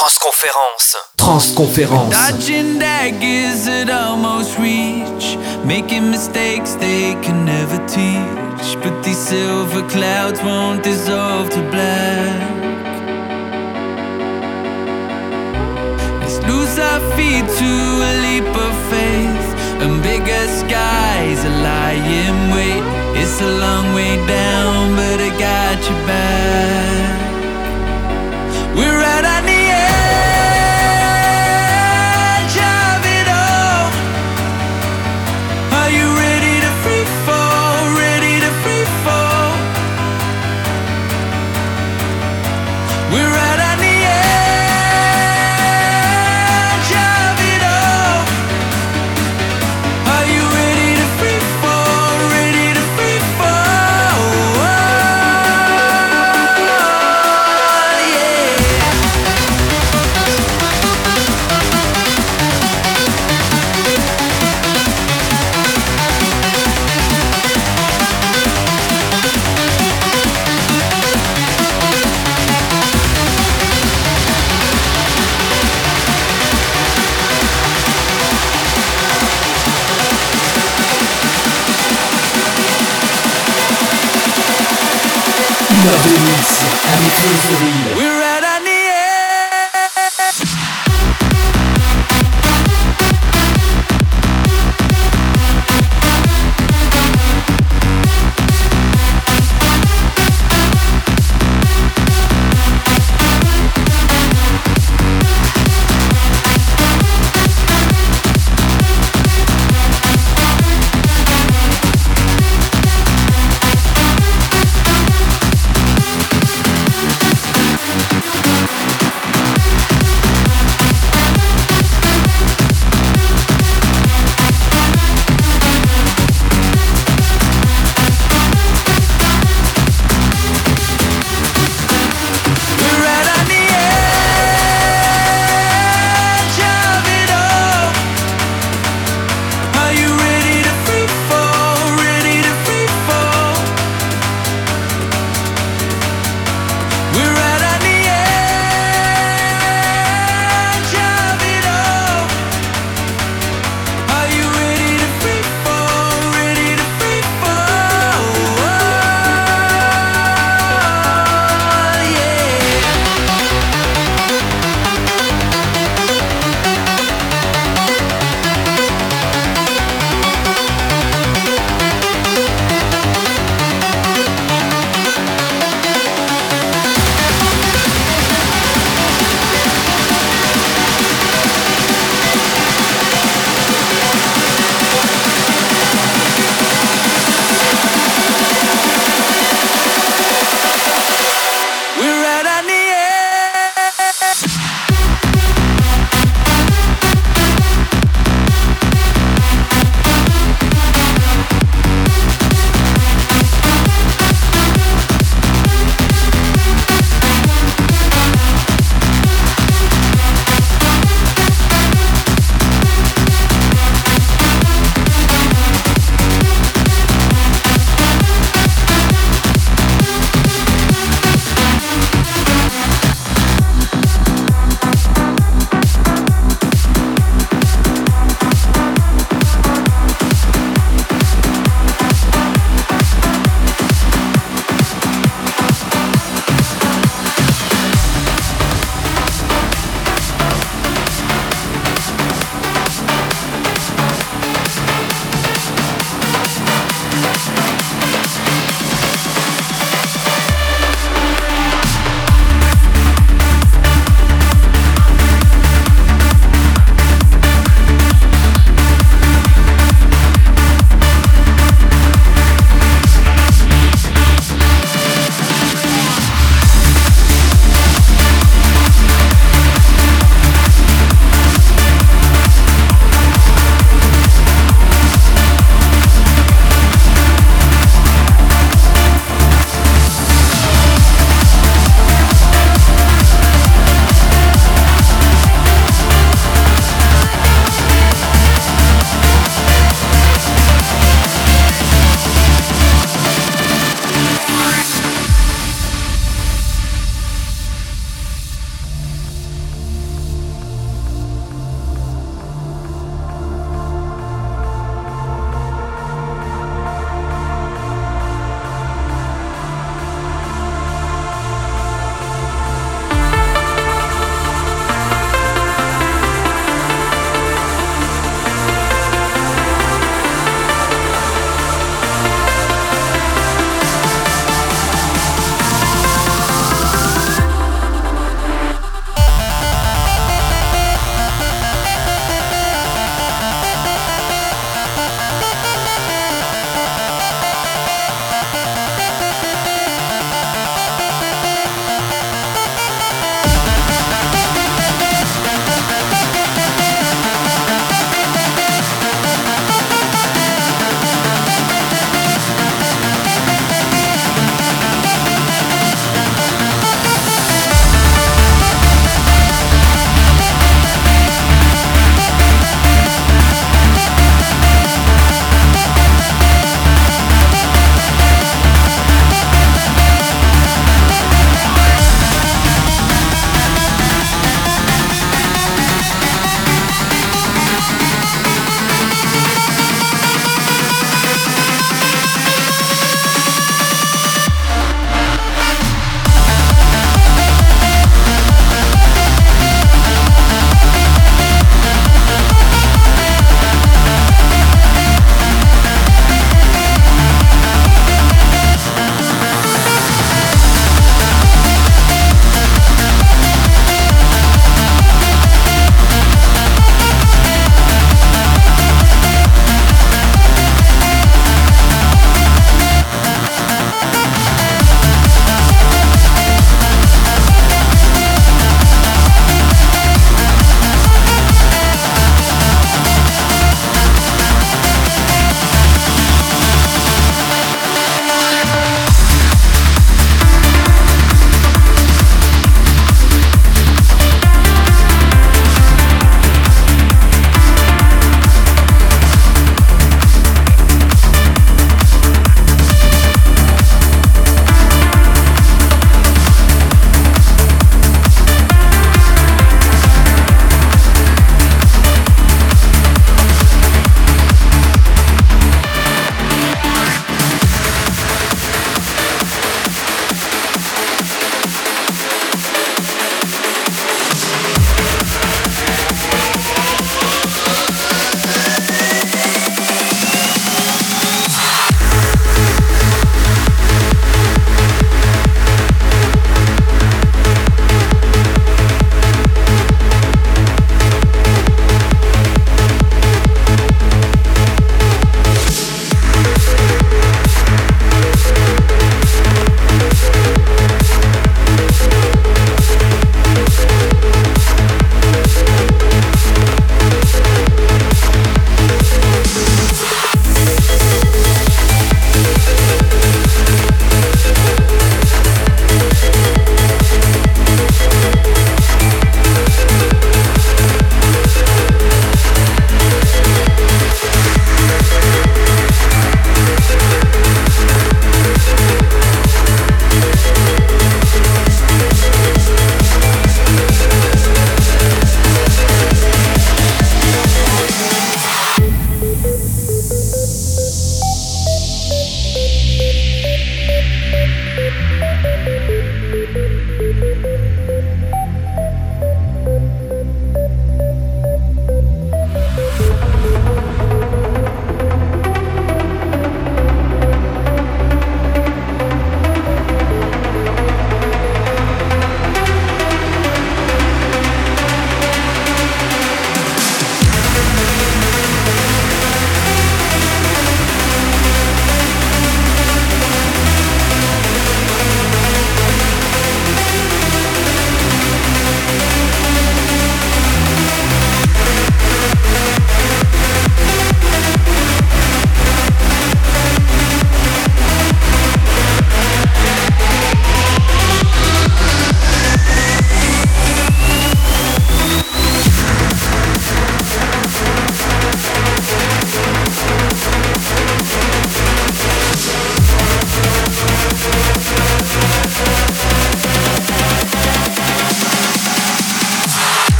Transconférence. Transconférence. Dodging daggers at almost reach. Making mistakes they can never teach. But these silver clouds won't dissolve to black. Let's lose our feet to a leap of faith. And bigger skies are lying wait. It's a long way down, but I got your back. We're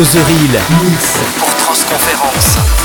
Real. Mix pour Transconférence.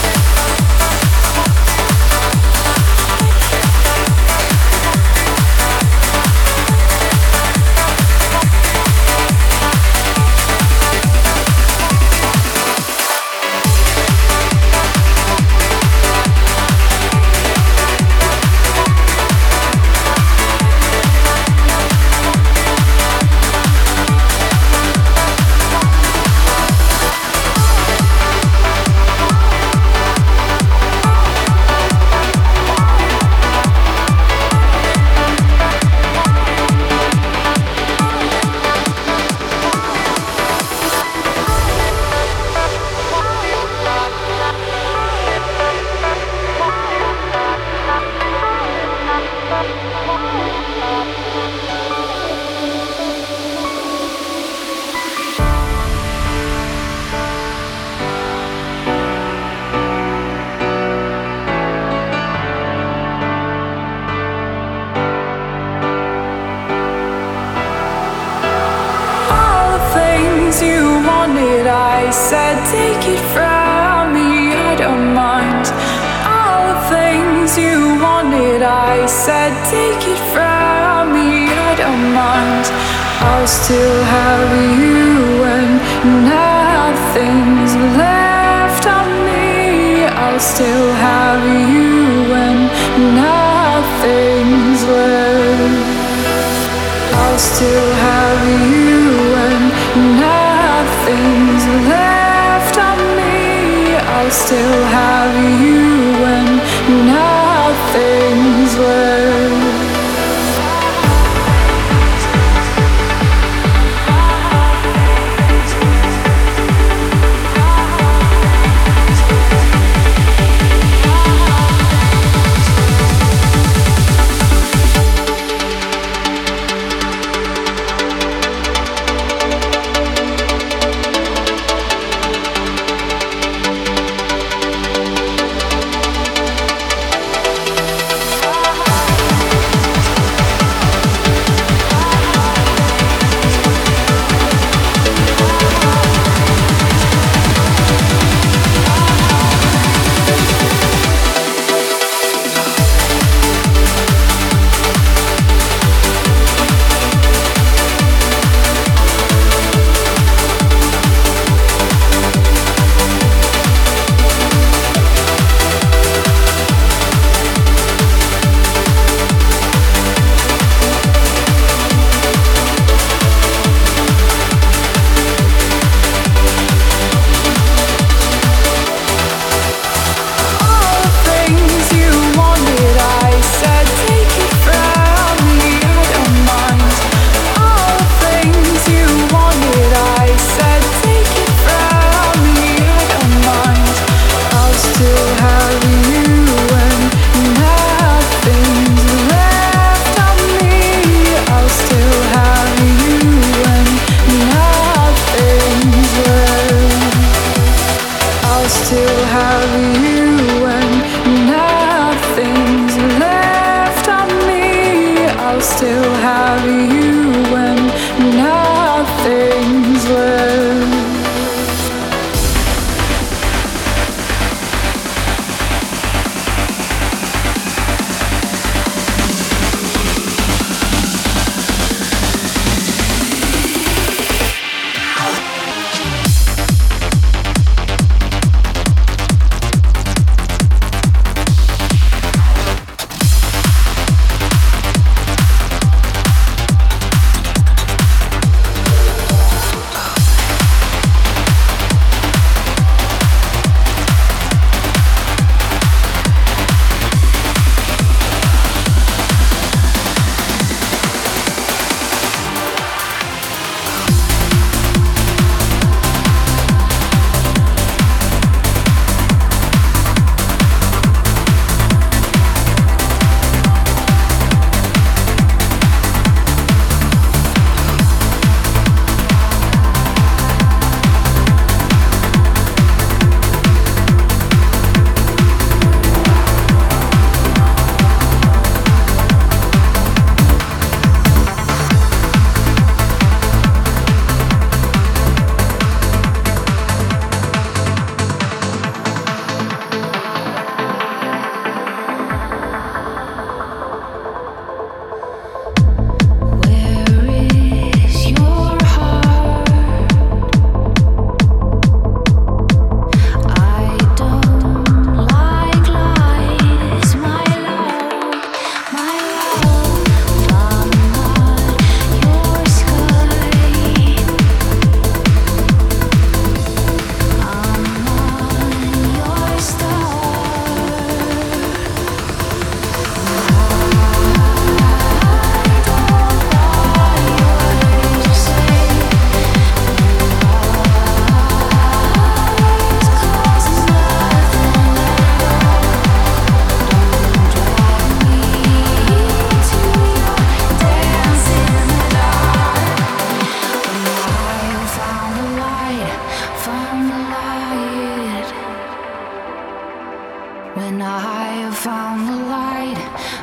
When I found the light,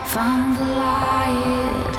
found the light.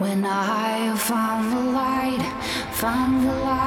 When I found the light, found the light.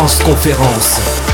Transconférence.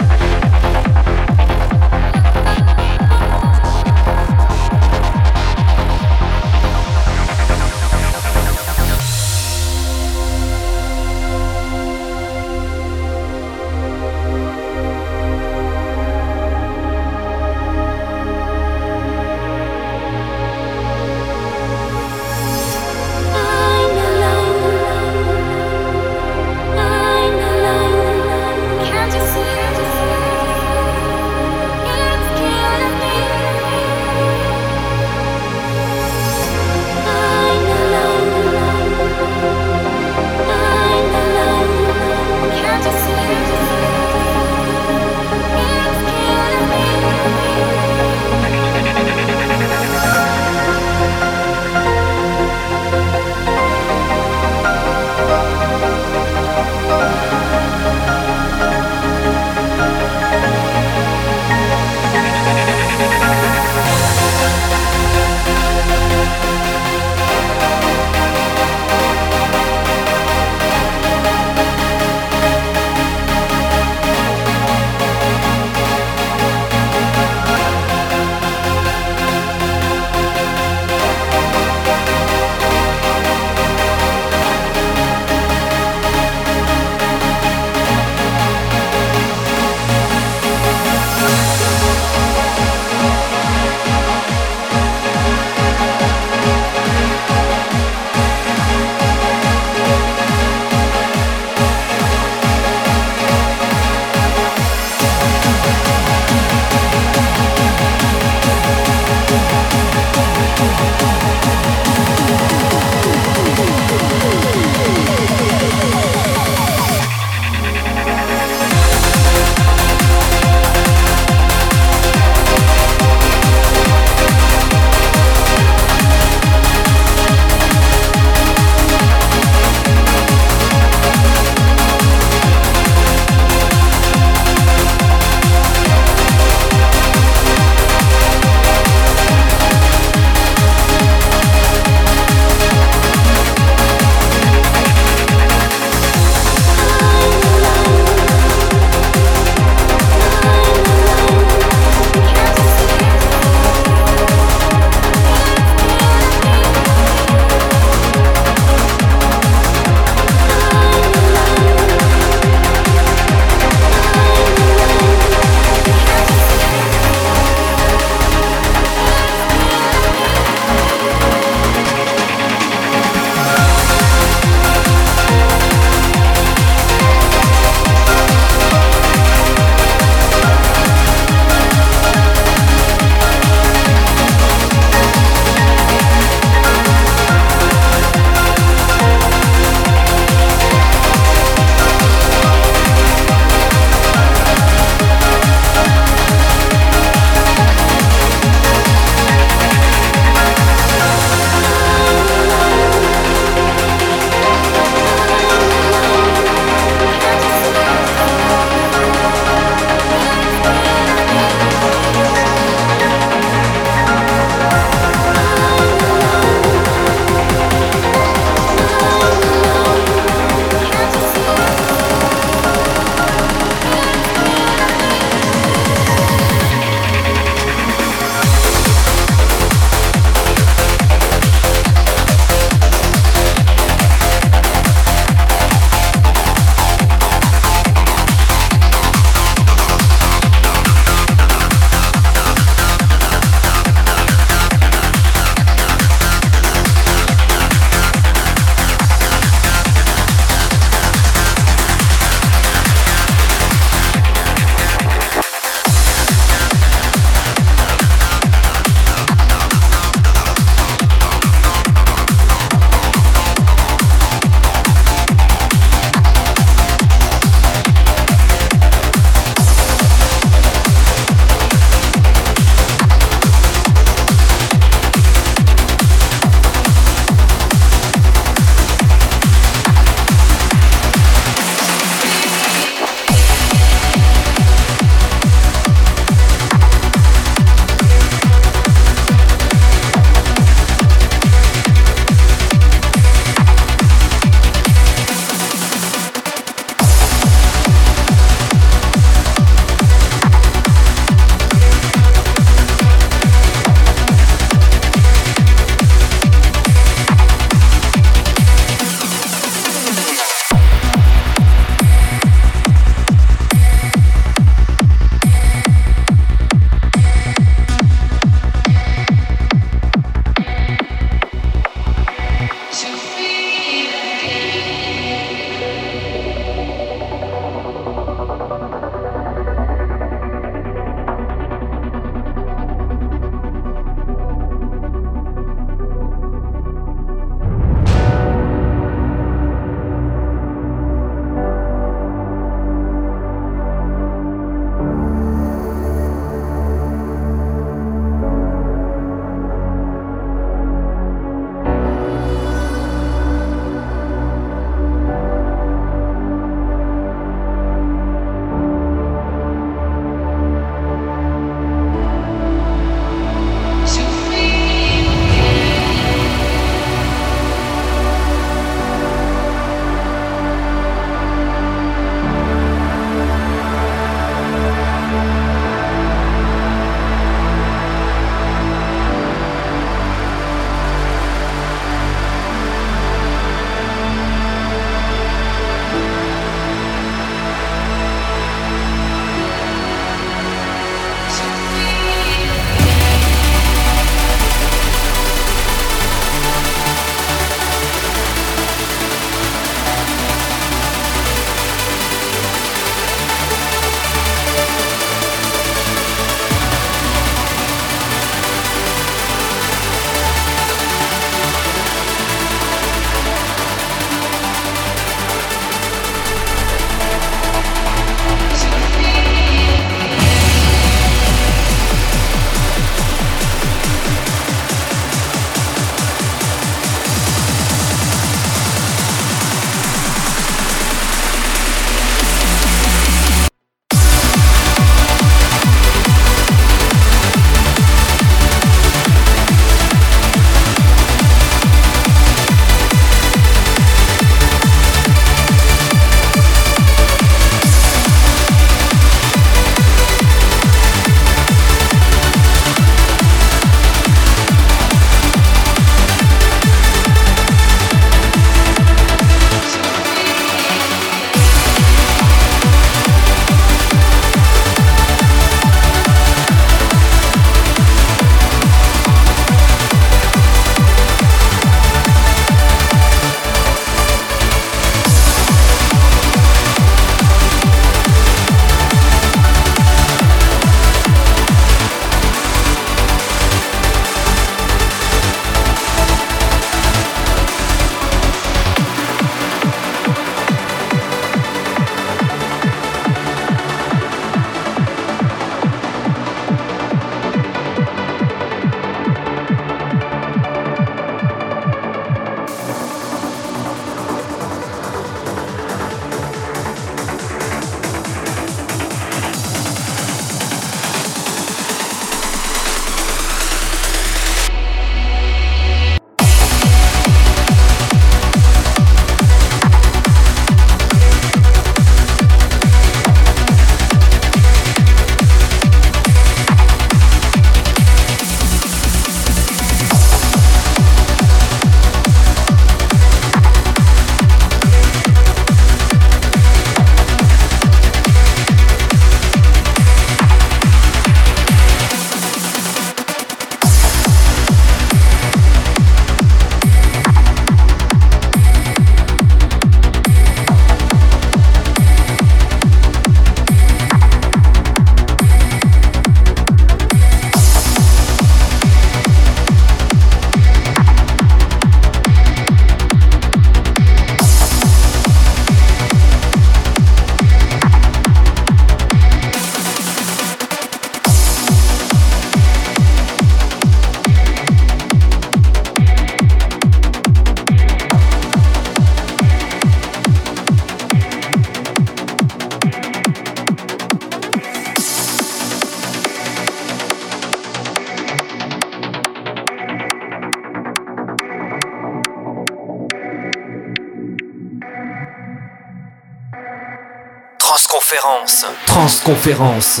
Transconférence.